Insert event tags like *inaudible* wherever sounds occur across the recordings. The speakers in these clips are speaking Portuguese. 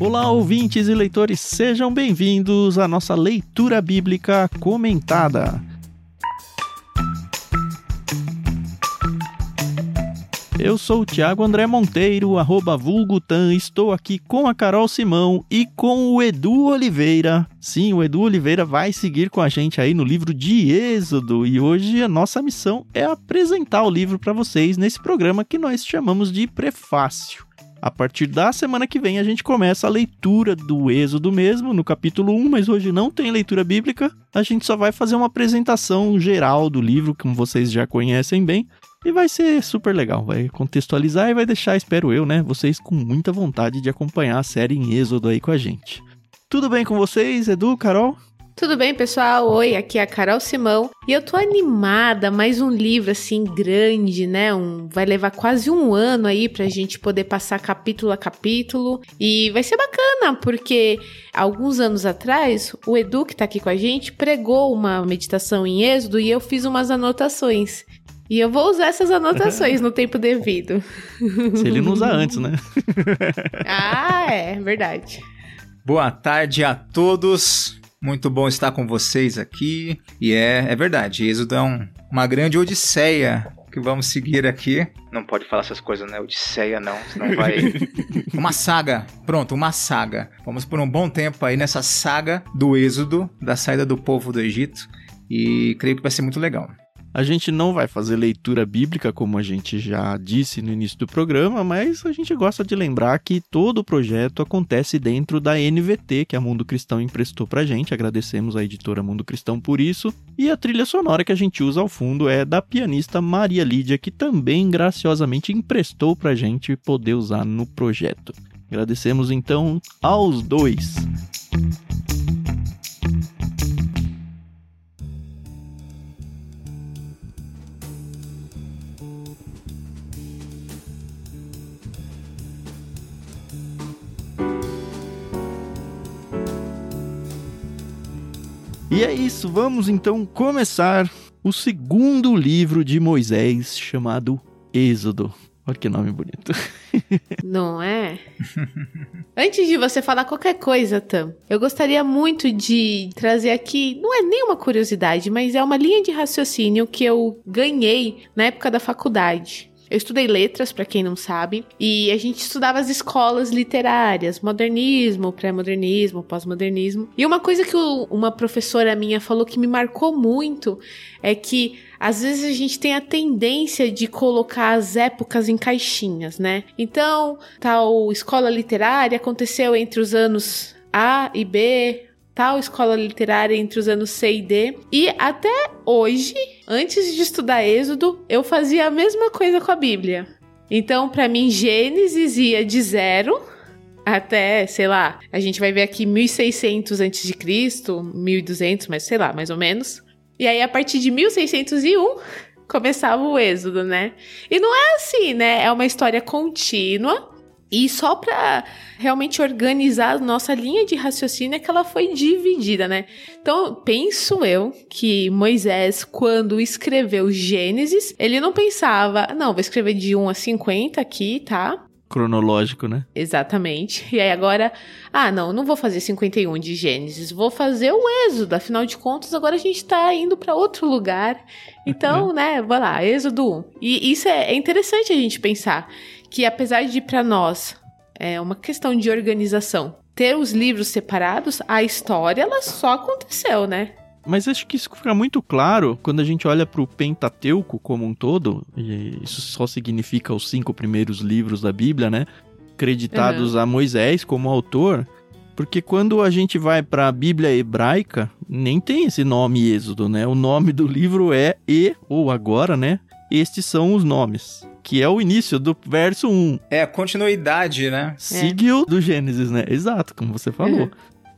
Olá, ouvintes e leitores, sejam bem-vindos à nossa leitura bíblica comentada. Eu sou o Thiago André Monteiro, arroba vulgutan, estou aqui com a Carol Simão e com o Edu Oliveira. Sim, o Edu Oliveira vai seguir com a gente aí no livro de Êxodo e hoje a nossa missão é apresentar o livro para vocês nesse programa que nós chamamos de Prefácio. A partir da semana que vem a gente começa a leitura do Êxodo mesmo, no capítulo 1, mas hoje não tem leitura bíblica. A gente só vai fazer uma apresentação geral do livro, como vocês já conhecem bem. E vai ser super legal, vai contextualizar e vai deixar, espero eu, né, vocês com muita vontade de acompanhar a série em Êxodo aí com a gente. Tudo bem com vocês, Edu, Carol? Tudo bem, pessoal? Oi, aqui é a Carol Simão e eu tô animada, mais um livro assim grande, né? Um, vai levar quase um ano aí pra gente poder passar capítulo a capítulo e vai ser bacana, porque alguns anos atrás o Edu, que tá aqui com a gente, pregou uma meditação em Êxodo e eu fiz umas anotações. E eu vou usar essas anotações no tempo devido. *laughs* Se ele não usar antes, né? *laughs* ah, é, verdade. Boa tarde a todos. Muito bom estar com vocês aqui. E é, é verdade, Êxodo é um, uma grande odisseia que vamos seguir aqui. Não pode falar essas coisas, né? Odisseia não, senão vai. *laughs* uma saga. Pronto, uma saga. Vamos por um bom tempo aí nessa saga do Êxodo, da saída do povo do Egito. E creio que vai ser muito legal. A gente não vai fazer leitura bíblica, como a gente já disse no início do programa, mas a gente gosta de lembrar que todo o projeto acontece dentro da NVT, que a Mundo Cristão emprestou pra gente. Agradecemos a editora Mundo Cristão por isso. E a trilha sonora que a gente usa ao fundo é da pianista Maria Lídia, que também graciosamente emprestou pra gente poder usar no projeto. Agradecemos então aos dois. E é isso, vamos então começar o segundo livro de Moisés, chamado Êxodo. Olha que nome bonito. *laughs* Não é? Antes de você falar qualquer coisa, Tam, eu gostaria muito de trazer aqui, não é nenhuma curiosidade, mas é uma linha de raciocínio que eu ganhei na época da faculdade. Eu estudei letras, para quem não sabe, e a gente estudava as escolas literárias, modernismo, pré-modernismo, pós-modernismo. E uma coisa que uma professora minha falou que me marcou muito é que às vezes a gente tem a tendência de colocar as épocas em caixinhas, né? Então, tal escola literária aconteceu entre os anos A e B, tal escola literária entre os anos C e D. E até hoje, antes de estudar Êxodo, eu fazia a mesma coisa com a Bíblia. Então, para mim, Gênesis ia de zero até, sei lá, a gente vai ver aqui 1600 antes de Cristo, 1200, mas sei lá, mais ou menos. E aí a partir de 1601 começava o êxodo, né? E não é assim, né? É uma história contínua e só para realmente organizar a nossa linha de raciocínio é que ela foi dividida, né? Então, penso eu que Moisés, quando escreveu Gênesis, ele não pensava, não, vou escrever de 1 a 50 aqui, tá? Cronológico, né? Exatamente. E aí agora, ah, não, não vou fazer 51 de Gênesis, vou fazer o Êxodo. Afinal de contas, agora a gente tá indo para outro lugar. Então, *laughs* né, vai lá, Êxodo 1. E isso é, é interessante a gente pensar que apesar de para nós é uma questão de organização, ter os livros separados, a história ela só aconteceu, né? Mas acho que isso fica muito claro quando a gente olha para o Pentateuco como um todo, e isso só significa os cinco primeiros livros da Bíblia, né? Creditados uhum. a Moisés como autor, porque quando a gente vai para a Bíblia hebraica, nem tem esse nome Êxodo, né? O nome do livro é E, ou agora, né? Estes são os nomes que é o início do verso 1. É a continuidade, né? Seguiu é. do Gênesis, né? Exato, como você falou. Uhum.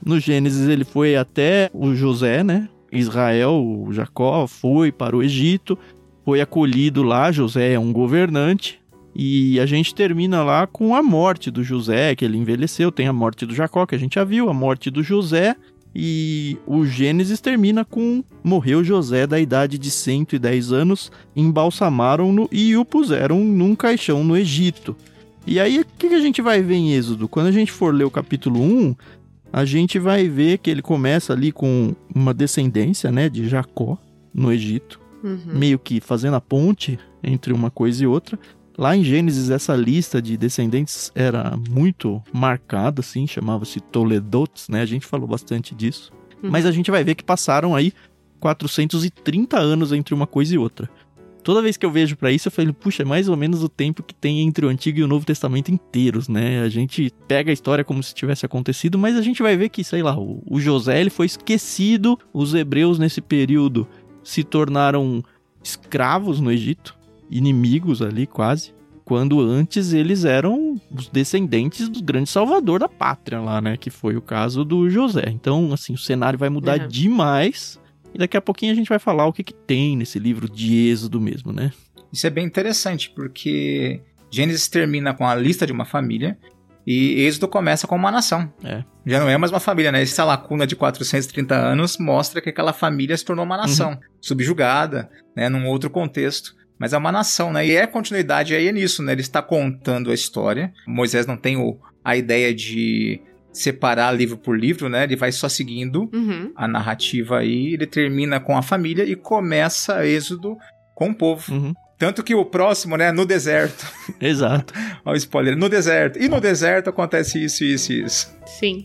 No Gênesis ele foi até o José, né? Israel, o Jacó, foi para o Egito, foi acolhido lá. José é um governante. E a gente termina lá com a morte do José, que ele envelheceu. Tem a morte do Jacó, que a gente já viu, a morte do José. E o Gênesis termina com: Morreu José da idade de 110 anos, embalsamaram-no e o puseram num caixão no Egito. E aí, o que, a gente vai ver em Êxodo? Quando a gente for ler o capítulo 1, a gente vai ver que ele começa ali com uma descendência, né, de Jacó no Egito, Uhum. meio que fazendo a ponte entre uma coisa e outra. Lá em Gênesis, essa lista de descendentes era muito marcada, assim, chamava-se Toledotes, né? A gente falou bastante disso. Uhum. Mas a gente vai ver que passaram aí 430 anos entre uma coisa e outra. Toda vez que eu vejo pra isso, eu falo, puxa, é mais ou menos o tempo que tem entre o Antigo e o Novo Testamento inteiros, né? A gente pega a história como se tivesse acontecido, mas a gente vai ver que, sei lá, o, o José ele foi esquecido, os hebreus nesse período se tornaram escravos no Egito, inimigos ali quase, quando antes eles eram os descendentes do grande salvador da pátria lá, né? Que foi o caso do José. Então, assim, o cenário vai mudar Uhum. demais. E daqui a pouquinho a gente vai falar o que, que tem nesse livro de Êxodo mesmo, né? Isso é bem interessante, porque Gênesis termina com a lista de uma família e Êxodo começa com uma nação. É. Já não é mais uma família, né? Essa lacuna de 430 anos mostra que aquela família se tornou uma nação, subjugada, né, num outro contexto. Mas é uma nação, né? E é continuidade aí é nisso, né? Ele está contando a história. Moisés não tem o, a ideia de separar livro por livro, né? Ele vai só seguindo Uhum. a narrativa aí, ele termina com a família e começa Êxodo com o povo. Uhum. Tanto que o próximo, né, no deserto. Exato. *laughs* Olha o spoiler, no deserto. E no deserto acontece isso, isso e isso. Sim.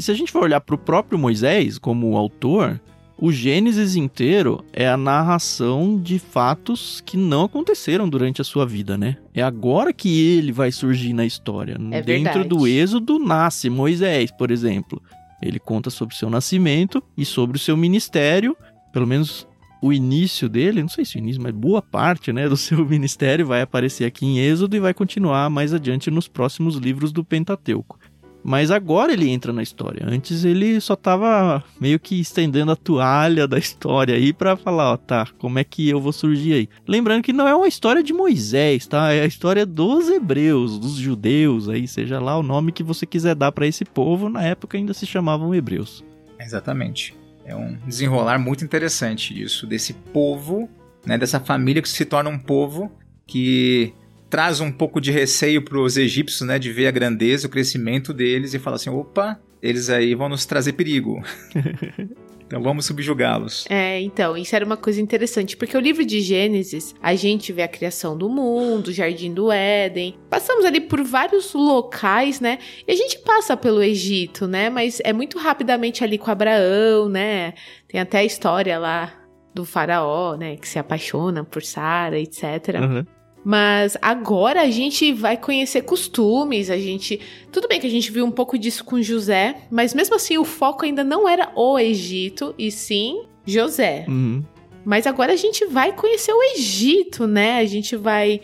E se a gente for olhar para o próprio Moisés como autor, o Gênesis inteiro é a narração de fatos que não aconteceram durante a sua vida, né? É agora que ele vai surgir na história. É Dentro verdade. do Êxodo nasce Moisés, por exemplo. Ele conta sobre o seu nascimento e sobre o seu ministério, pelo menos o início dele, não sei se o início, mas boa parte, né, do *laughs* seu ministério vai aparecer aqui em Êxodo e vai continuar mais adiante nos próximos livros do Pentateuco. Mas agora ele entra na história. Antes ele só tava meio que estendendo a toalha da história aí pra falar, ó, tá, como é que eu vou surgir aí. Lembrando que não é uma história de Moisés, tá? É a história dos hebreus, dos judeus aí, seja lá o nome que você quiser dar pra esse povo, na época ainda se chamavam hebreus. Exatamente. É um desenrolar muito interessante isso, desse povo, né, dessa família que se torna um povo que traz um pouco de receio para os egípcios, né, de ver a grandeza, o crescimento deles e fala assim, opa, eles aí vão nos trazer perigo. *laughs* então vamos subjugá-los. É, então, isso era uma coisa interessante, porque o livro de Gênesis, a gente vê a criação do mundo, o jardim do Éden. Passamos ali por vários locais, né? E a gente passa pelo Egito, né? Mas é muito rapidamente ali com Abraão, né? Tem até a história lá do faraó, né, que se apaixona por Sara, etc. Uhum. Mas agora a gente vai conhecer costumes, a gente. Tudo bem que a gente viu um pouco disso com José, mas mesmo assim o foco ainda não era o Egito, e sim José. Uhum. Mas agora a gente vai conhecer o Egito, né? A gente vai.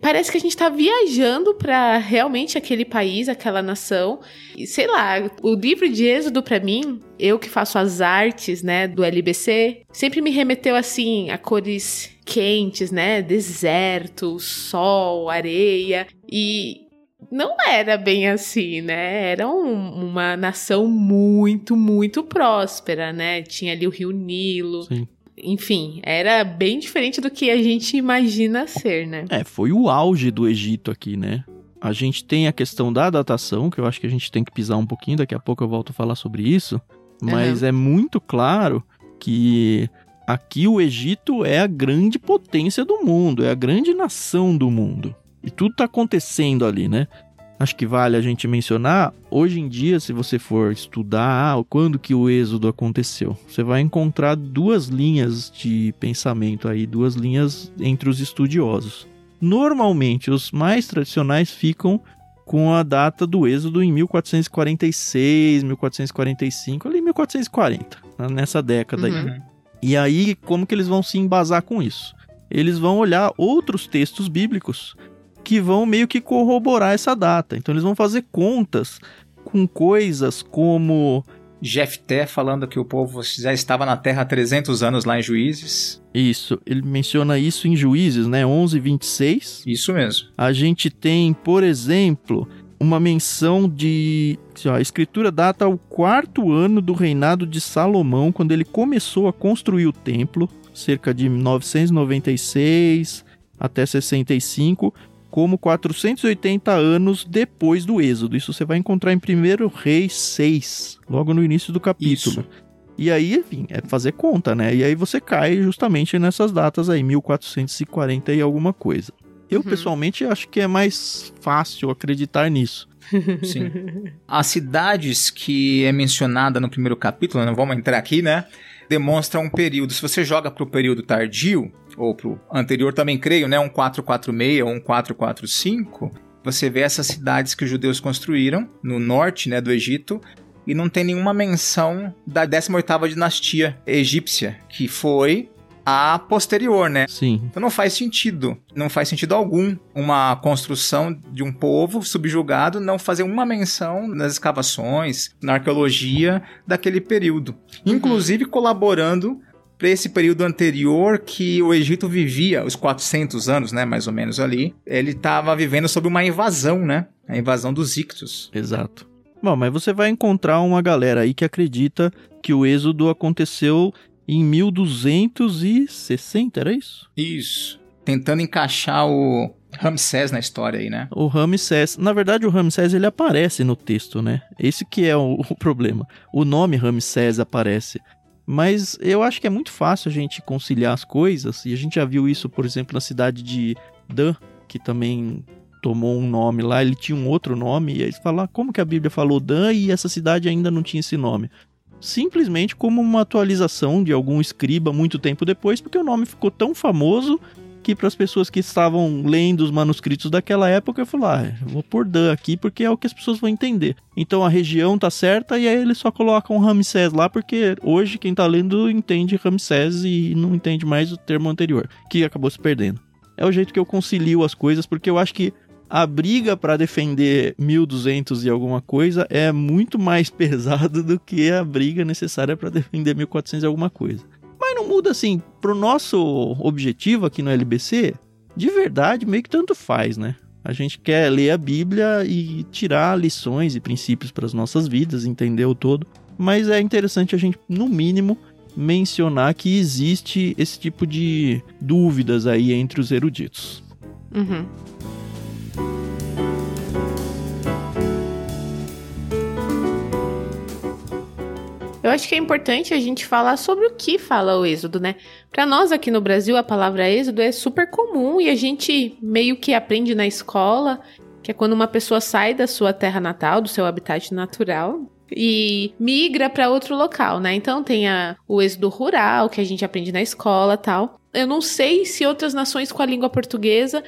Parece que a gente tá viajando para realmente aquele país, aquela nação. E sei lá, o livro de Êxodo para mim, eu que faço as artes, né, do LBC, sempre me remeteu assim a cores quentes, né? Deserto, sol, areia e não era bem assim, né? Era um- uma nação muito, muito próspera, né? Tinha ali o Rio Nilo, Sim. Enfim, era bem diferente do que a gente imagina ser, né? É, foi o auge do Egito aqui, né? A gente tem a questão da datação, que eu acho que a gente tem que pisar um pouquinho, daqui a pouco eu volto a falar sobre isso. Mas é muito claro que aqui o Egito é a grande potência do mundo, é a grande nação do mundo. E tudo tá acontecendo ali, né? Acho que vale a gente mencionar, hoje em dia, se você for estudar ah, quando que o êxodo aconteceu, você vai encontrar duas linhas de pensamento aí, duas linhas entre os estudiosos. Normalmente, os mais tradicionais ficam com a data do êxodo em 1446, 1445, ali 1440, né, nessa década aí. Uhum. E aí, como que eles vão se embasar com isso? Eles vão olhar outros textos bíblicos que vão meio que corroborar essa data. Então, eles vão fazer contas com coisas como Jefté falando que o povo já estava na terra há 300 anos lá em Juízes. Isso, ele menciona isso em Juízes, né? 11, 26. Isso mesmo. A gente tem, por exemplo, uma menção de. Assim, ó, a escritura data o quarto ano do reinado de Salomão, quando ele começou a construir o templo, cerca de 996 até 65, como 480 anos depois do Êxodo. Isso você vai encontrar em 1 Reis 6, logo no início do capítulo. Isso. E aí, enfim, é fazer conta, né? E aí você cai justamente nessas datas aí, 1440 e alguma coisa. Eu, uhum. pessoalmente, acho que é mais fácil acreditar nisso. Sim. *laughs* As cidades que é mencionada no primeiro capítulo, não vamos entrar aqui, né? Demonstra um período. Se você joga para o período tardio, ou para o anterior também creio, né? Um 446 ou um 445, você vê essas cidades que os judeus construíram no norte né, do Egito, e não tem nenhuma menção da 18ª dinastia egípcia, que foi a posterior, né? Sim. Então não faz sentido, não faz sentido algum uma construção de um povo subjugado não fazer uma menção nas escavações, na arqueologia daquele período, uhum. inclusive colaborando para esse período anterior que o Egito vivia, os 400 anos, né, mais ou menos ali, ele estava vivendo sob uma invasão, né? A invasão dos Ictus. Exato. Bom, mas você vai encontrar uma galera aí que acredita que o êxodo aconteceu em 1260, era isso? Isso. Tentando encaixar o Ramsés na história aí, né? O Ramsés, na verdade o Ramsés ele aparece no texto, né? Esse que é o, o problema. O nome Ramsés aparece. Mas eu acho que é muito fácil a gente conciliar as coisas, e a gente já viu isso, por exemplo, na cidade de Dan, que também tomou um nome lá, ele tinha um outro nome, e aí você fala, ah, como que a Bíblia falou Dan e essa cidade ainda não tinha esse nome? simplesmente como uma atualização de algum escriba muito tempo depois, porque o nome ficou tão famoso que para as pessoas que estavam lendo os manuscritos daquela época, eu falei, ah, vou pôr Dan aqui porque é o que as pessoas vão entender. Então a região tá certa e aí eles só colocam Ramsés lá porque hoje quem tá lendo entende Ramsés e não entende mais o termo anterior, que acabou se perdendo. É o jeito que eu concilio as coisas porque eu acho que a briga para defender 1200 e alguma coisa é muito mais *laughs* pesada do que a briga necessária para defender 1400 e alguma coisa. Muda assim, pro nosso objetivo aqui no LBC, de verdade meio que tanto faz, né? A gente quer ler a Bíblia e tirar lições e princípios para as nossas vidas, entender o todo. Mas é interessante a gente, no mínimo, mencionar que existe esse tipo de dúvidas aí entre os eruditos. Uhum. Eu acho que é importante a gente falar sobre o que fala o êxodo, né? Para nós aqui no Brasil, a palavra êxodo é super comum e a gente meio que aprende na escola, que é quando uma pessoa sai da sua terra natal, do seu habitat natural, e migra para outro local, né? Então tem a, o êxodo rural, que a gente aprende na escola tal. Eu não sei se outras nações com a língua portuguesa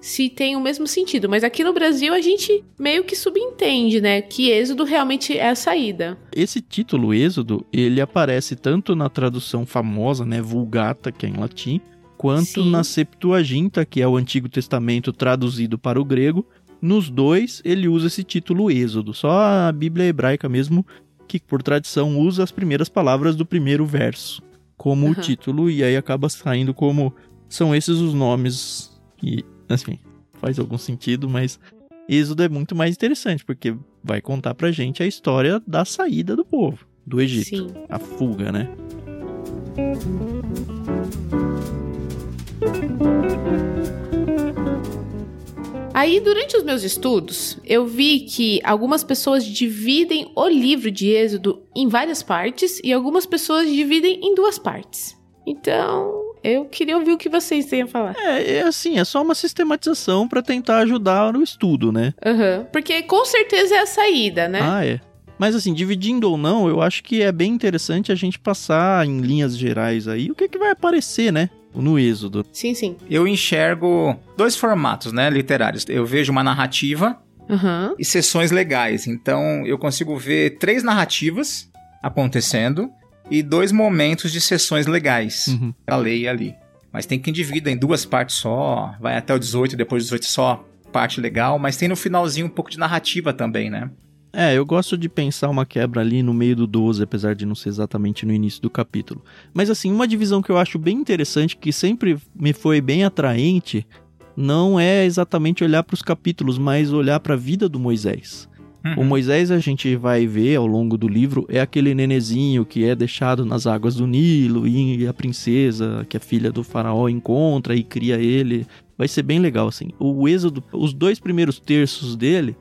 se tem o mesmo sentido. Mas aqui no Brasil a gente meio que subentende, né? Que Êxodo realmente é a saída. Esse título Êxodo, ele aparece tanto na tradução famosa, né? Vulgata, que é em latim, quanto Sim. na Septuaginta, que é o Antigo Testamento traduzido para o grego. Nos dois, ele usa esse título Êxodo. Só a Bíblia hebraica mesmo, que por tradição usa as primeiras palavras do primeiro verso como uhum. o título, e aí acaba saindo como. São esses os nomes que *laughs* Assim, faz algum sentido, mas Êxodo é muito mais interessante, porque vai contar pra gente a história da saída do povo do Egito. Sim. A fuga, né? Aí, durante os meus estudos, eu vi que algumas pessoas dividem o livro de Êxodo em várias partes e algumas pessoas dividem em duas partes. Então, eu queria ouvir o que vocês têm a falar. É, é assim, é só uma sistematização para tentar ajudar no estudo, né? Uhum. Porque com certeza é a saída, né? Ah, é. Mas assim, dividindo ou não, eu acho que é bem interessante a gente passar em linhas gerais aí o que, que vai aparecer, né? No êxodo. Sim, sim. Eu enxergo dois formatos, né, literários. Eu vejo uma narrativa uhum. e sessões legais. Então, eu consigo ver três narrativas acontecendo e dois momentos de sessões legais uhum. pra ler ali. Mas tem que dividir em duas partes só, vai até o 18, depois do 18 só parte legal, mas tem no finalzinho um pouco de narrativa também, né? É, eu gosto de pensar uma quebra ali no meio do 12, apesar de não ser exatamente no início do capítulo. Mas assim, uma divisão que eu acho bem interessante, que sempre me foi bem atraente, não é exatamente olhar para os capítulos, mas olhar para a vida do Moisés. Uhum. O Moisés a gente vai ver ao longo do livro é aquele nenezinho que é deixado nas águas do Nilo e a princesa, que é filha do faraó, encontra e cria ele. Vai ser bem legal assim. O êxodo, os dois primeiros terços dele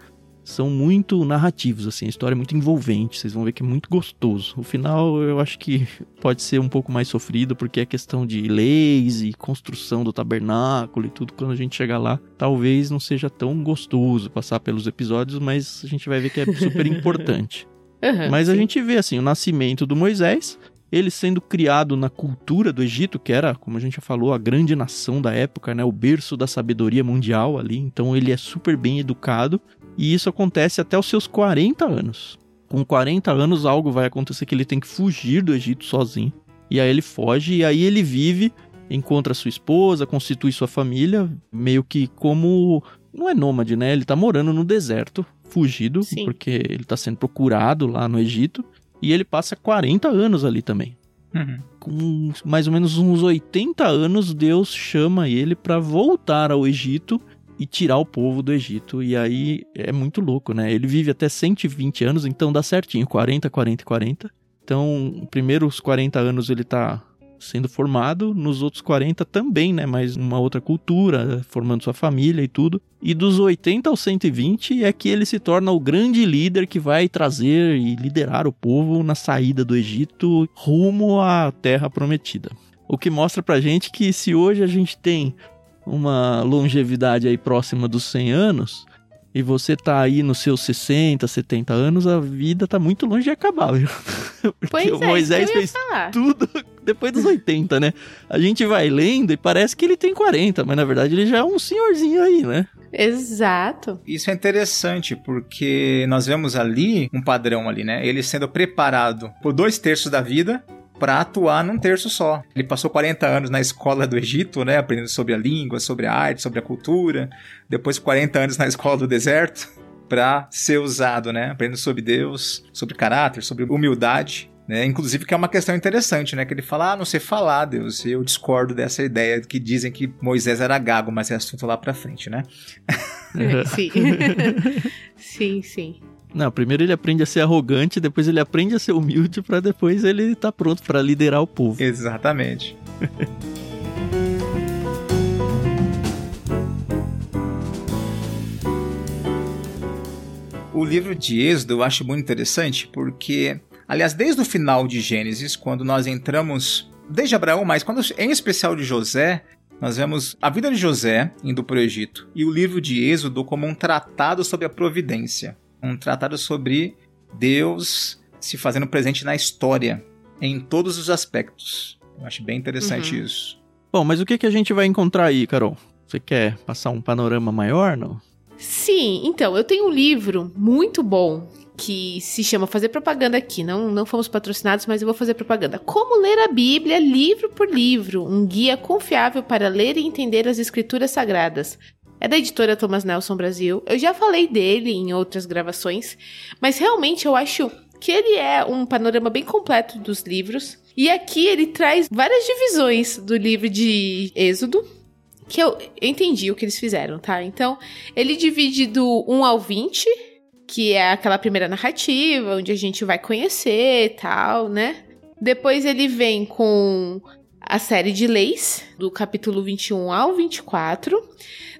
são muito narrativos, assim, a história é muito envolvente, vocês vão ver que é muito gostoso. O final eu acho que pode ser um pouco mais sofrido, porque é questão de leis e construção do tabernáculo e tudo, quando a gente chegar lá, talvez não seja tão gostoso passar pelos episódios, mas a gente vai ver que é super *laughs* importante. Uhum, mas sim. a gente vê, assim, o nascimento do Moisés, ele sendo criado na cultura do Egito, que era, como a gente já falou, a grande nação da época, né, o berço da sabedoria mundial ali, então ele é super bem educado e isso acontece até os seus 40 anos. Com 40 anos, algo vai acontecer que ele tem que fugir do Egito sozinho. E aí ele foge, e aí ele vive, encontra sua esposa, constitui sua família, meio que como. Não é nômade, né? Ele tá morando no deserto, fugido, Sim. porque ele tá sendo procurado lá no Egito. E ele passa 40 anos ali também. Uhum. Com mais ou menos uns 80 anos, Deus chama ele para voltar ao Egito e tirar o povo do Egito. E aí é muito louco, né? Ele vive até 120 anos, então dá certinho, 40, 40 e 40. Então, primeiros 40 anos ele tá sendo formado, nos outros 40 também, né? Mas uma outra cultura, formando sua família e tudo. E dos 80 aos 120 é que ele se torna o grande líder que vai trazer e liderar o povo na saída do Egito rumo à Terra Prometida. O que mostra pra gente que se hoje a gente tem uma longevidade aí próxima dos 100 anos, e você tá aí nos seus 60, 70 anos, a vida tá muito longe de acabar, viu? *laughs* Porque pois é, o Moisés fez falar. tudo depois dos 80, né? A gente vai lendo e parece que ele tem 40, mas na verdade ele já é um senhorzinho aí, né? Exato. Isso é interessante porque nós vemos ali um padrão ali, né? Ele sendo preparado por dois terços da vida para atuar num terço só. Ele passou 40 anos na escola do Egito, né, aprendendo sobre a língua, sobre a arte, sobre a cultura. Depois 40 anos na escola do deserto para ser usado, né, aprendendo sobre Deus, sobre caráter, sobre humildade. Né? Inclusive que é uma questão interessante, né? Que ele fala, ah, não sei falar, Deus. Eu discordo dessa ideia que dizem que Moisés era gago, mas é assunto lá pra frente, né? *laughs* *laughs* sim. sim, sim. Não, primeiro ele aprende a ser arrogante, depois ele aprende a ser humilde, para depois ele estar tá pronto para liderar o povo. Exatamente. *laughs* o livro de Êxodo eu acho muito interessante porque, aliás, desde o final de Gênesis, quando nós entramos, desde Abraão, mas quando, em especial de José, nós vemos a vida de José indo para o Egito e o livro de Êxodo como um tratado sobre a providência um tratado sobre Deus se fazendo presente na história, em todos os aspectos. Eu acho bem interessante uhum. isso. Bom, mas o que, que a gente vai encontrar aí, Carol? Você quer passar um panorama maior, não? Sim, então, eu tenho um livro muito bom que se chama Fazer Propaganda aqui. Não, não fomos patrocinados, mas eu vou fazer propaganda. Como ler a Bíblia livro por livro, um guia confiável para ler e entender as escrituras sagradas. É da editora Thomas Nelson Brasil. Eu já falei dele em outras gravações, mas realmente eu acho que ele é um panorama bem completo dos livros. E aqui ele traz várias divisões do livro de Êxodo, que eu, entendi o que eles fizeram, tá? Então, ele divide do 1 ao 20, que é aquela primeira narrativa, onde a gente vai conhecer e tal, né? Depois ele vem com a série de leis, do capítulo 21 ao 24.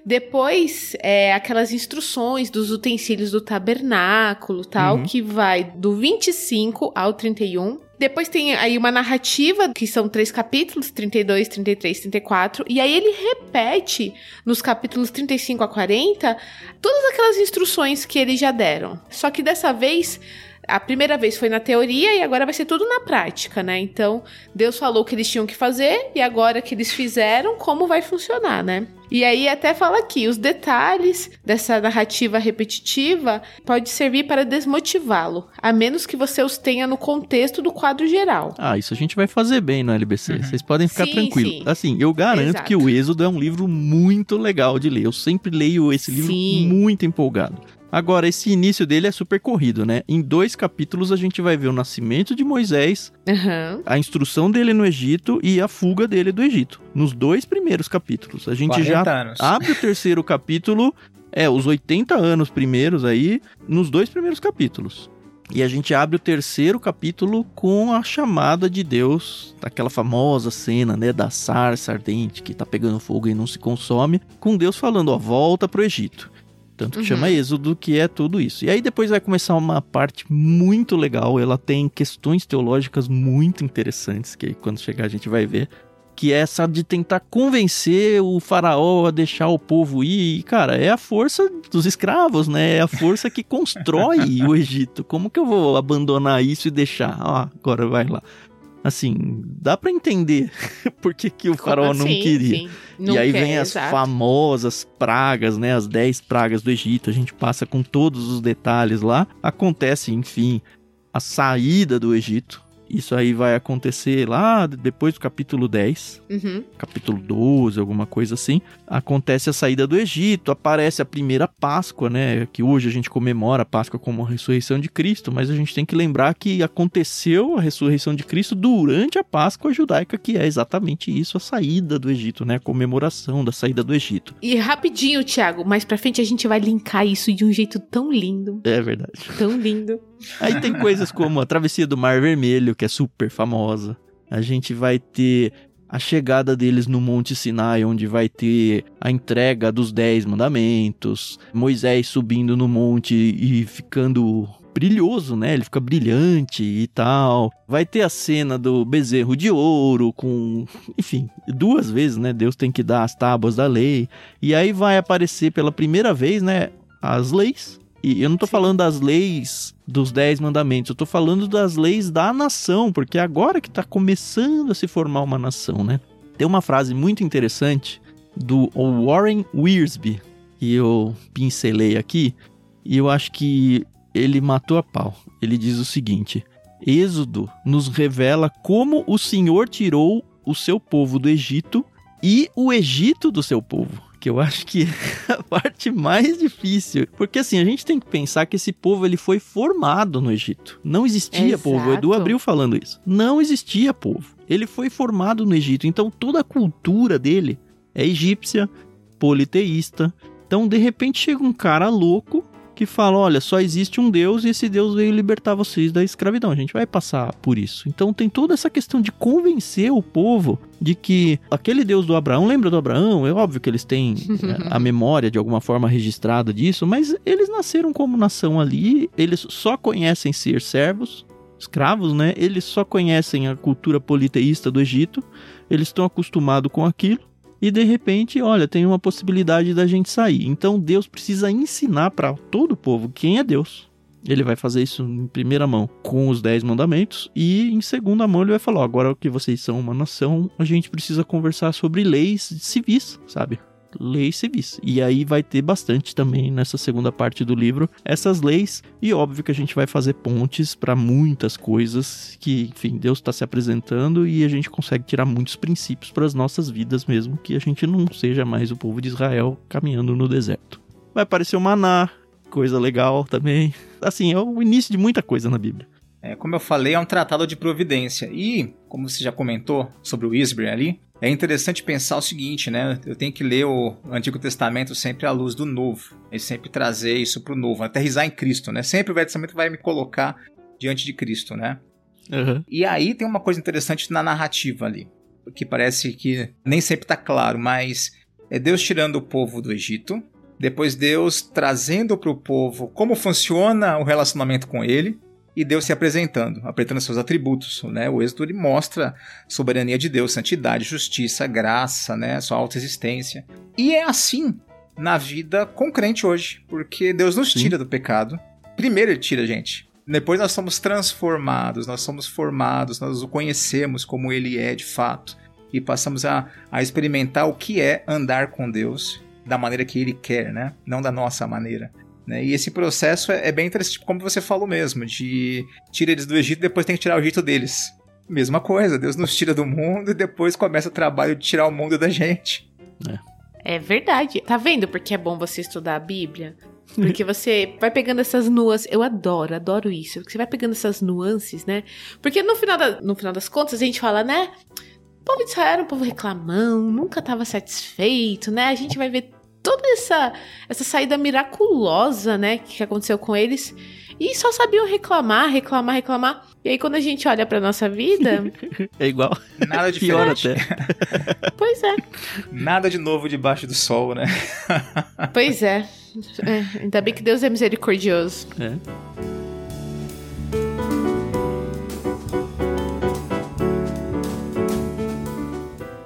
Depois, é, aquelas instruções dos utensílios do tabernáculo, tal, uhum. que vai do 25 ao 31. Depois tem aí uma narrativa, que são três capítulos, 32, 33, 34. E aí ele repete nos capítulos 35 a 40 todas aquelas instruções que eles já deram. Só que dessa vez a primeira vez foi na teoria e agora vai ser tudo na prática, né? Então, Deus falou o que eles tinham que fazer e agora que eles fizeram, como vai funcionar, né? E aí até fala aqui, os detalhes dessa narrativa repetitiva pode servir para desmotivá-lo, a menos que você os tenha no contexto do quadro geral. Ah, isso a gente vai fazer bem no LBC. Uhum. Vocês podem ficar tranquilos. Assim, eu garanto Exato. que o Êxodo é um livro muito legal de ler. Eu sempre leio esse livro sim. muito empolgado. Agora, esse início dele é super corrido, né? Em dois capítulos a gente vai ver o nascimento de Moisés, Aham. a instrução dele no Egito e a fuga dele do Egito. Nos dois primeiros capítulos. A gente 40 já anos. abre o terceiro capítulo, é, os 80 anos primeiros aí, nos dois primeiros capítulos. E a gente abre o terceiro capítulo com a chamada de Deus, aquela famosa cena, né, da sarça ardente que tá pegando fogo e não se consome, com Deus falando, ó, volta pro Egito. Tanto que Uhum. chama Êxodo, que é tudo isso. E aí depois vai começar uma parte muito legal, ela tem questões teológicas muito interessantes, que aí quando chegar a gente vai ver que é essa de tentar convencer o faraó a deixar o povo ir. E, cara, é a força dos escravos, né? É a força que constrói o Egito. Como que eu vou abandonar isso e deixar? Ah, agora vai lá. Assim, dá pra entender *laughs* por que, que o faraó não Sim, queria. sim. Não e aí quer, vem as exato. famosas pragas, né? As 10 pragas do Egito. A gente passa com todos os detalhes lá. Acontece, enfim, a saída do Egito. Isso aí vai acontecer lá depois do capítulo 10 Uhum. capítulo 12, alguma coisa assim, acontece a saída do Egito, aparece a primeira Páscoa, né? Que hoje a gente comemora a Páscoa como a ressurreição de Cristo, mas a gente tem que lembrar que aconteceu a ressurreição de Cristo durante a Páscoa judaica, que é exatamente isso, a saída do Egito, né? A comemoração da saída do Egito. E rapidinho, Thiago, mais pra frente a gente vai linkar isso de um jeito tão lindo. É verdade. Tão lindo. Aí tem coisas como a travessia do Mar Vermelho, que é super famosa. A gente vai ter a chegada deles no Monte Sinai, onde vai ter a entrega dos Dez Mandamentos, Moisés subindo no monte e ficando brilhoso, né? Ele fica brilhante e tal. Vai ter a cena do bezerro de ouro com, enfim, duas vezes, né? Deus tem que dar as tábuas da lei. E aí vai aparecer pela primeira vez, né, as leis. E eu não tô falando das leis dos Dez Mandamentos, eu tô falando das leis da nação, porque é agora que tá começando a se formar uma nação, né? Tem uma frase muito interessante do Warren Wiersbe, que eu pincelei aqui, e eu acho que ele matou a pau. Ele diz o seguinte: Êxodo nos revela como o Senhor tirou o seu povo do Egito e o Egito do seu povo. Que eu acho que *laughs* é a parte mais difícil. Porque assim, a gente tem que pensar que esse povo ele foi formado no Egito. Não existia Exato. povo. O Edu abriu falando isso. Não existia povo. Ele foi formado no Egito. Então toda a cultura dele é egípcia, politeísta. Então de repente chega um cara louco que fala: olha, só existe um Deus e esse Deus veio libertar vocês da escravidão. A gente vai passar por isso. Então tem toda essa questão de convencer o povo de que aquele Deus do Abraão, lembra do Abraão? É óbvio que eles têm é, *laughs* a memória de alguma forma registrada disso, mas eles nasceram como nação ali, eles só conhecem ser servos. Escravos, né? Eles só conhecem a cultura politeísta do Egito, eles estão acostumados com aquilo e de repente, olha, tem uma possibilidade da gente sair. Então Deus precisa ensinar para todo o povo quem é Deus. Ele vai fazer isso em primeira mão com os dez mandamentos e em segunda mão ele vai falar: agora que vocês são uma nação, a gente precisa conversar sobre leis civis, sabe? Leis civis. E aí vai ter bastante também nessa segunda parte do livro essas leis e óbvio que a gente vai fazer pontes para muitas coisas que, enfim, Deus está se apresentando e a gente consegue tirar muitos princípios para as nossas vidas mesmo, que a gente não seja mais o povo de Israel caminhando no deserto. Vai aparecer o maná, coisa legal também. Assim, é o início de muita coisa na Bíblia. É, como eu falei, é um tratado de providência. E, como você já comentou sobre o Isbury ali, é interessante pensar o seguinte, né? Eu tenho que ler o Antigo Testamento sempre à luz do Novo. E sempre trazer isso pro Novo, aterrizar em Cristo, né? Sempre o Velho Testamento vai me colocar diante de Cristo, né? Uhum. E aí tem uma coisa interessante na narrativa ali, que parece que nem sempre tá claro, mas é Deus tirando o povo do Egito, depois Deus trazendo para o povo como funciona o relacionamento com ele, e Deus se apresentando, apresentando seus atributos. Né? O Êxodo ele mostra soberania de Deus, santidade, justiça, graça, né? sua autoexistência. E é assim na vida com crente hoje, porque Deus nos Sim. tira do pecado. Primeiro ele tira a gente. Depois nós somos transformados, nós somos formados, nós o conhecemos como ele é de fato. E passamos a, a experimentar o que é andar com Deus da maneira que ele quer, né? Não da nossa maneira. Né? E esse processo é, é bem interessante, como você falou mesmo, de tira eles do Egito depois tem que tirar o Egito deles. Mesma coisa, Deus nos tira do mundo e depois começa o trabalho de tirar o mundo da gente. É verdade. Tá vendo porque é bom você estudar a Bíblia? Porque você vai pegando essas nuances. Eu adoro, adoro isso. Você vai pegando essas nuances, né? Porque no final, da, no final das contas a gente fala, né? O povo de Israel era um povo reclamão, nunca estava satisfeito, né? A gente vai ver toda essa, essa saída miraculosa, né? Que aconteceu com eles. E só sabiam reclamar, reclamar, reclamar. E aí, quando a gente olha pra nossa vida. é igual. Nada *laughs* Pior diferente. até. *laughs* pois é. Nada de novo debaixo do sol, né? Pois é. é. Ainda bem que Deus é misericordioso. É.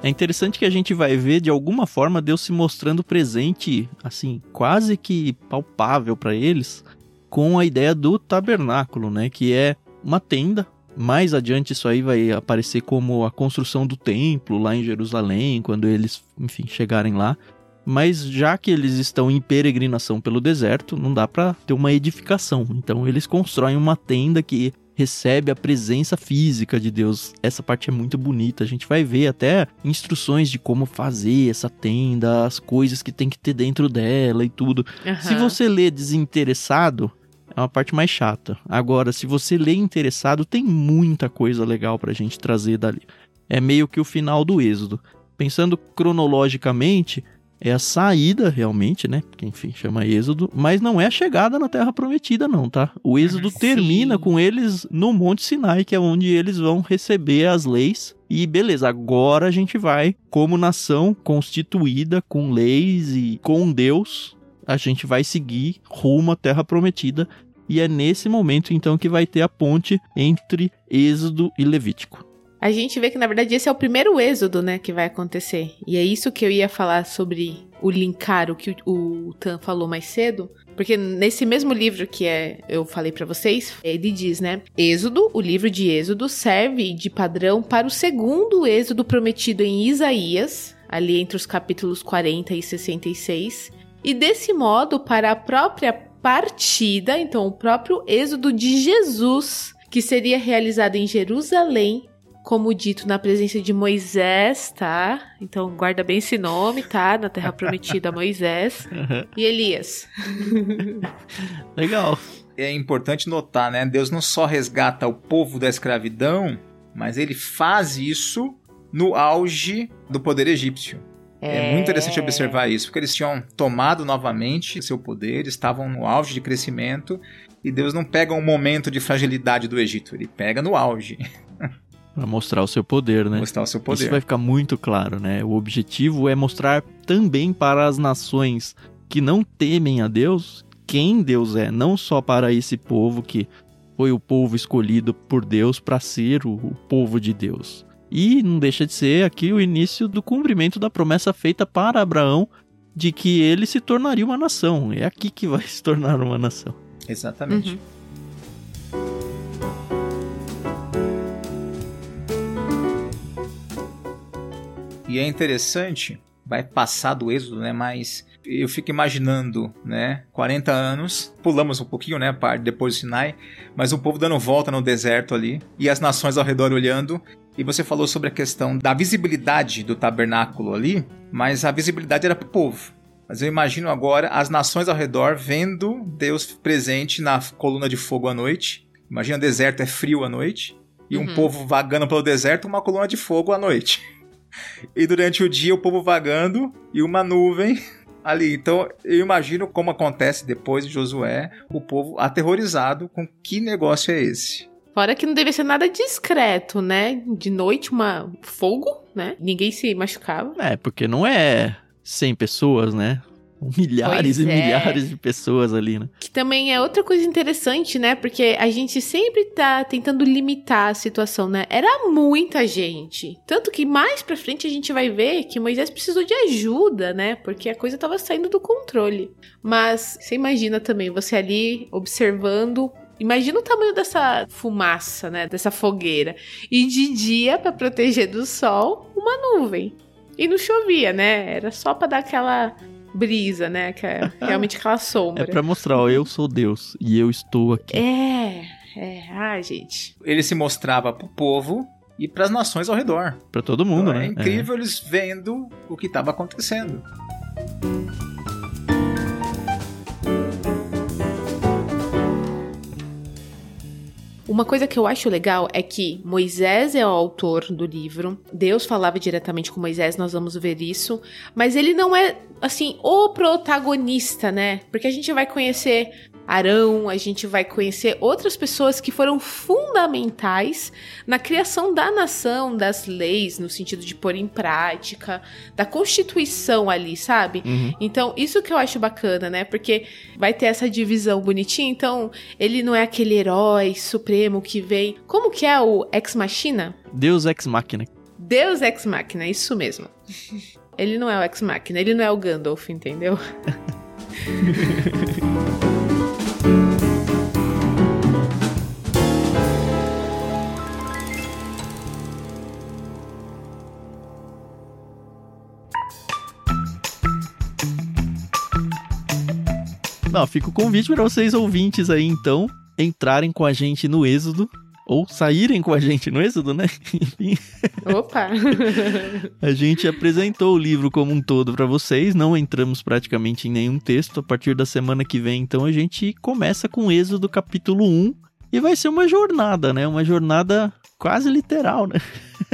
É interessante que a gente vai ver de alguma forma Deus se mostrando presente, assim, quase que palpável para eles, com a ideia do tabernáculo, né, que é uma tenda. Mais adiante isso aí vai aparecer como a construção do templo lá em Jerusalém, quando eles, enfim, chegarem lá. Mas já que eles estão em peregrinação pelo deserto, não dá para ter uma edificação. Então eles constroem uma tenda que recebe a presença física de Deus. Essa parte é muito bonita. A gente vai ver até instruções de como fazer essa tenda, as coisas que tem que ter dentro dela e tudo. Uhum. Se você lê desinteressado, é uma parte mais chata. Agora, se você lê interessado, tem muita coisa legal pra gente trazer dali. É meio que o final do Êxodo. Pensando cronologicamente, é a saída realmente, né? Que enfim chama Êxodo, mas não é a chegada na Terra Prometida, não, tá? O Êxodo Sim. termina com eles no Monte Sinai, que é onde eles vão receber as leis. E beleza, agora a gente vai, como nação constituída, com leis e com Deus, a gente vai seguir rumo à Terra Prometida. E é nesse momento então que vai ter a ponte entre Êxodo e Levítico. A gente vê que, na verdade, esse é o primeiro êxodo, né, que vai acontecer. E é isso que eu ia falar sobre o linkar, o que o, Tan falou mais cedo. Porque nesse mesmo livro que é, eu falei pra vocês, ele diz, né? Êxodo, o livro de Êxodo, serve de padrão para o segundo êxodo prometido em Isaías, ali entre os capítulos 40 e 66. E desse modo, para a própria partida, então o próprio êxodo de Jesus, que seria realizado em Jerusalém como dito, na presença de Moisés, tá? Então guarda bem esse nome, tá? Na Terra Prometida, *laughs* Moisés. E Elias. *laughs* Legal. É importante notar, né? Deus não só resgata o povo da escravidão, mas ele faz isso no auge do poder egípcio. É, muito interessante observar isso, porque eles tinham tomado novamente seu poder, estavam no auge de crescimento, e Deus não pega um momento de fragilidade do Egito, ele pega no auge. Pra mostrar o seu poder, né? Mostrar o seu poder. Isso vai ficar muito claro, né? O objetivo é mostrar também para as nações que não temem a Deus quem Deus é, não só para esse povo que foi o povo escolhido por Deus para ser o, o povo de Deus. E não deixa de ser aqui o início do cumprimento da promessa feita para Abraão de que ele se tornaria uma nação. É aqui que vai *laughs* se tornar uma nação. Exatamente. Uhum. E é interessante, vai passar do êxodo, né? Mas eu fico imaginando, né? 40 anos, pulamos um pouquinho, né? Parte depois do Sinai, mas o povo dando volta no deserto ali e as nações ao redor olhando. E você falou sobre a questão da visibilidade do tabernáculo ali, mas a visibilidade era para o povo. Mas eu imagino agora as nações ao redor vendo Deus presente na coluna de fogo à noite. Imagina, deserto é frio à noite. E um Uhum. povo vagando pelo deserto, uma coluna de fogo à noite. *laughs* E durante o dia o povo vagando e uma nuvem ali. Então eu imagino como acontece depois de Josué, o povo aterrorizado com que negócio é esse. Fora que não devia ser nada discreto, né? De noite, uma fogo, né? Ninguém se machucava. É, porque não é 100 pessoas, né? *laughs* Milhares Pois e é. milhares de pessoas ali, né? Que também é outra coisa interessante, né? Porque a gente sempre tá tentando limitar a situação, né? Era muita gente. Tanto que mais pra frente a gente vai ver que Moisés precisou de ajuda, né? Porque a coisa tava saindo do controle. Mas você imagina também, você ali observando. Imagina o tamanho dessa fumaça, né? Dessa fogueira. E de dia, pra proteger do sol, uma nuvem. E não chovia, né? Era só pra dar aquela brisa, né? Que é *laughs* realmente aquela sombra. É pra mostrar, ó, eu sou Deus e eu estou aqui. É, é. Ah, gente. Ele se mostrava pro povo e para as nações ao redor. Pra todo mundo, Então, né? é incrível eles vendo o que estava acontecendo. Uma coisa que eu acho legal é que Moisés é o autor do livro, Deus falava diretamente com Moisés, nós vamos ver isso, mas ele não é, assim, o protagonista, né? Porque a gente vai conhecer Arão, a gente vai conhecer outras pessoas que foram fundamentais na criação da nação, das leis, no sentido de pôr em prática, da constituição ali, sabe? Uhum. Então, isso que eu acho bacana, né? Porque vai ter essa divisão bonitinha, então ele não é aquele herói supremo que vem. Como que é o Ex Machina? Deus Ex Machina. Deus Ex Machina, isso mesmo. *laughs* ele não é o Ex Machina, ele não é o Gandalf, entendeu? *laughs* Não, fica o convite para vocês ouvintes aí, então, entrarem com a gente no Êxodo. Ou saírem com a gente no Êxodo, né? *laughs* Enfim. Opa! a gente apresentou o livro como um todo para vocês, não entramos praticamente em nenhum texto. A partir da semana que vem, então, a gente começa com o Êxodo capítulo 1. E vai ser uma jornada, né? Uma jornada quase literal, né?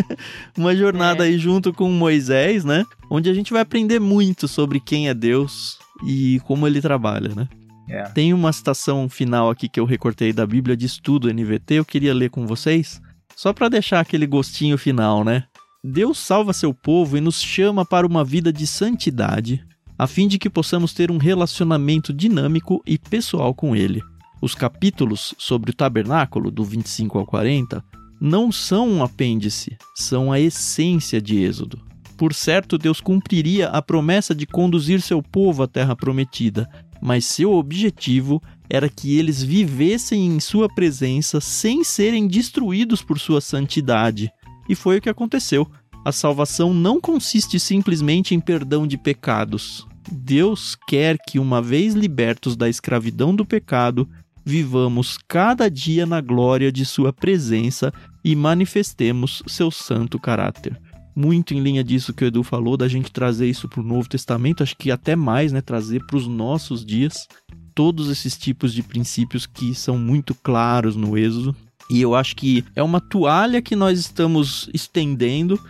*laughs* uma jornada é. aí junto com Moisés, né? Onde a gente vai aprender muito sobre quem é Deus, e como ele trabalha, né? É. Tem uma citação final aqui que eu recortei da Bíblia de Estudo NVT, eu queria ler com vocês, só para deixar aquele gostinho final, né? Deus salva seu povo e nos chama para uma vida de santidade, a fim de que possamos ter um relacionamento dinâmico e pessoal com Ele. Os capítulos sobre o tabernáculo, do 25 ao 40, não são um apêndice, são a essência de Êxodo. Por certo, Deus cumpriria a promessa de conduzir seu povo à terra prometida, mas seu objetivo era que eles vivessem em sua presença sem serem destruídos por sua santidade. E foi o que aconteceu. A salvação não consiste simplesmente em perdão de pecados. Deus quer que, uma vez libertos da escravidão do pecado, vivamos cada dia na glória de Sua presença e manifestemos seu santo caráter muito em linha disso que o Edu falou, da gente trazer isso para o Novo Testamento, acho que até mais, né? Trazer para os nossos dias todos esses tipos de princípios que são muito claros no Êxodo. E eu acho que é uma toalha que nós estamos estendendo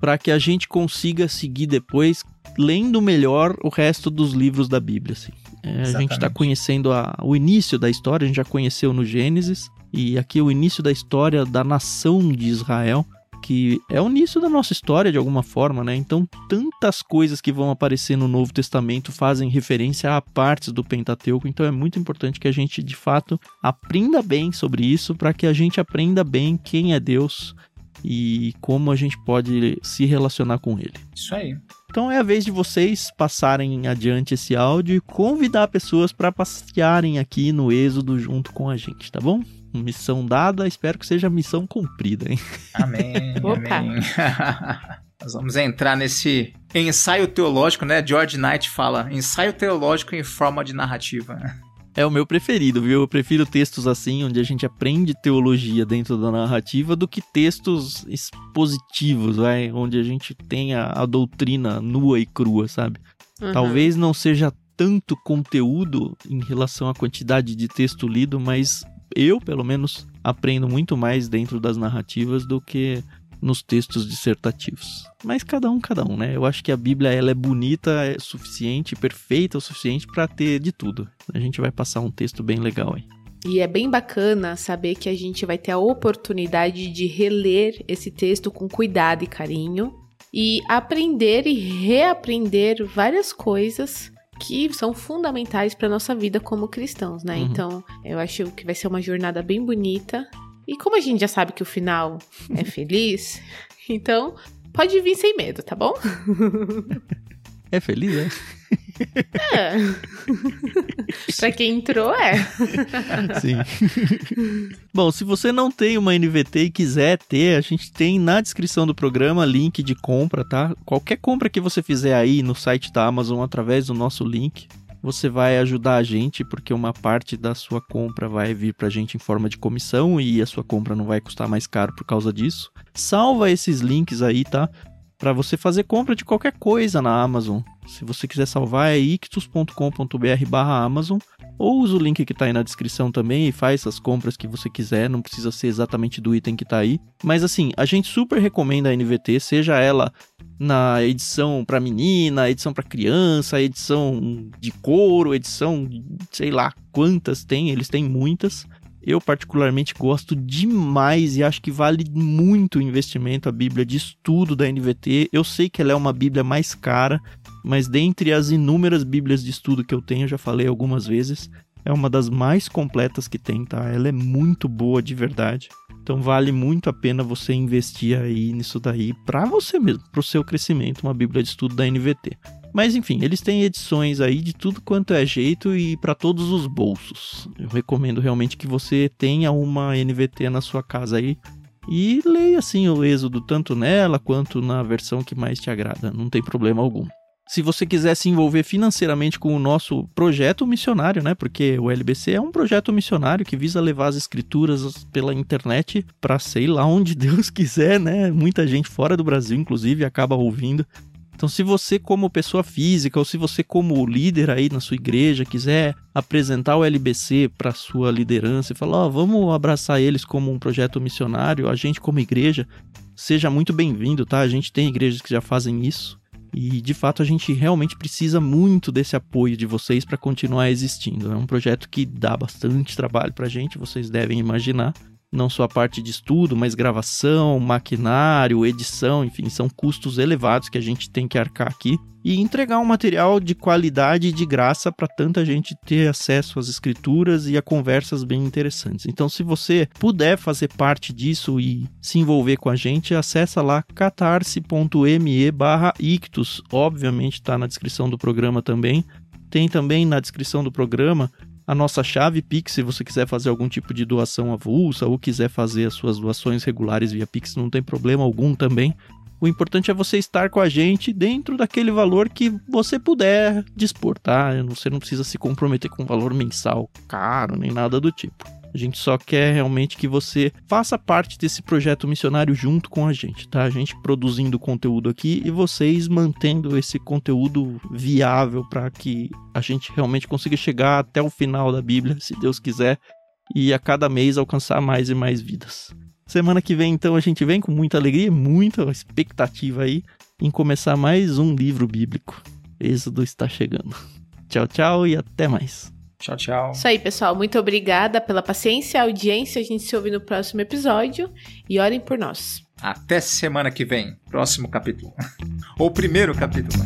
para que a gente consiga seguir depois lendo melhor o resto dos livros da Bíblia. Assim. É, a gente está conhecendo a, o início da história, a gente já conheceu no Gênesis, e aqui o início da história da nação de Israel que é o início da nossa história de alguma forma, né? Então, tantas coisas que vão aparecer no Novo Testamento fazem referência a partes do Pentateuco, então é muito importante que a gente de fato aprenda bem sobre isso para que a gente aprenda bem quem é Deus e como a gente pode se relacionar com ele. Isso aí. Então é a vez de vocês passarem adiante esse áudio e convidar pessoas para passearem aqui no Êxodo junto com a gente, tá bom? Missão dada, espero que seja missão cumprida, hein? Amém, *laughs* amém. *laughs* Nós vamos entrar nesse ensaio teológico, né? George Knight fala ensaio teológico em forma de narrativa. *laughs* É o meu preferido, viu? Eu prefiro textos assim, onde a gente aprende teologia dentro da narrativa, do que textos expositivos, vai? onde a gente tem a, a doutrina nua e crua, sabe? Uhum. Talvez não seja tanto conteúdo em relação à quantidade de texto lido, mas eu, pelo menos, aprendo muito mais dentro das narrativas do que nos textos dissertativos. Mas cada um, cada um, né? Eu acho que a Bíblia ela é bonita, é suficiente, perfeita o suficiente para ter de tudo. A gente vai passar um texto bem legal aí. E é bem bacana saber que a gente vai ter a oportunidade de reler esse texto com cuidado e carinho e aprender e reaprender várias coisas que são fundamentais para nossa vida como cristãos, né? Uhum. Então, eu acho que vai ser uma jornada bem bonita. E como a gente já sabe que o final é *laughs* feliz, então pode vir sem medo, tá bom? É feliz, é? É. pra quem entrou, é. Sim. Bom, se você não tem uma NVT e quiser ter, a gente tem na descrição do programa link de compra, tá? Qualquer compra que você fizer aí no site da Amazon através do nosso link, você vai ajudar a gente, porque uma parte da sua compra vai vir pra gente em forma de comissão e a sua compra não vai custar mais caro por causa disso. Salva esses links aí, tá? Para você fazer compra de qualquer coisa na Amazon. Se você quiser salvar é ictus.com.br/amazon ou usa o link que está aí na descrição também e faz as compras que você quiser, não precisa ser exatamente do item que está aí. Mas assim, a gente super recomenda a NVT, seja ela na edição para menina, edição para criança, edição de couro, edição, sei lá quantas tem, eles têm muitas. Eu particularmente gosto demais e acho que vale muito o investimento a Bíblia de estudo da NVT. Eu sei que ela é uma Bíblia mais cara, mas dentre as inúmeras Bíblias de estudo que eu tenho, já falei algumas vezes, é uma das mais completas que tem, tá? Ela é muito boa de verdade. Então vale muito a pena você investir aí nisso daí para você mesmo, para o seu crescimento, uma Bíblia de estudo da NVT. Mas enfim, eles têm edições aí de tudo quanto é jeito e para todos os bolsos. Eu recomendo realmente que você tenha uma NVT na sua casa aí e leia assim o êxodo tanto nela quanto na versão que mais te agrada, não tem problema algum se você quiser se envolver financeiramente com o nosso projeto missionário, né? Porque o LBC é um projeto missionário que visa levar as escrituras pela internet para sei lá onde *laughs* Deus quiser, né? Muita gente fora do Brasil, inclusive, acaba ouvindo. Então, se você, como pessoa física, ou se você, como líder aí na sua igreja, quiser apresentar o LBC para sua liderança e falar, ó, oh, vamos abraçar eles como um projeto missionário, a gente, como igreja, seja muito bem-vindo, tá? A gente tem igrejas que já fazem isso. E de fato a gente realmente precisa muito desse apoio de vocês para continuar existindo. É um projeto que dá bastante trabalho para a gente, vocês devem imaginar. Não só a parte de estudo, mas gravação, maquinário, edição, enfim, são custos elevados que a gente tem que arcar aqui e entregar um material de qualidade e de graça para tanta gente ter acesso às escrituras e a conversas bem interessantes. Então, se você puder fazer parte disso e se envolver com a gente, acessa lá catarse.me/ictus. Obviamente está na descrição do programa também. Tem também na descrição do programa a nossa chave Pix, se você quiser fazer algum tipo de doação avulsa ou quiser fazer as suas doações regulares via Pix, não tem problema algum também. O importante é você estar com a gente dentro daquele valor que você puder dispor, tá? Você não precisa se comprometer com um valor mensal caro nem nada do tipo. A gente só quer realmente que você faça parte desse projeto missionário junto com a gente, tá? A gente produzindo conteúdo aqui e vocês mantendo esse conteúdo viável para que a gente realmente consiga chegar até o final da Bíblia, se Deus quiser, e a cada mês alcançar mais e mais vidas. Semana que vem, então, a gente vem com muita alegria, muita expectativa aí em começar mais um livro bíblico. Êxodo está chegando. Tchau, tchau e até mais. Tchau, tchau. Isso aí, pessoal. Muito obrigada pela paciência e audiência. A gente se ouve no próximo episódio. E orem por nós. Até semana que vem. Próximo capítulo. *laughs* Ou primeiro capítulo.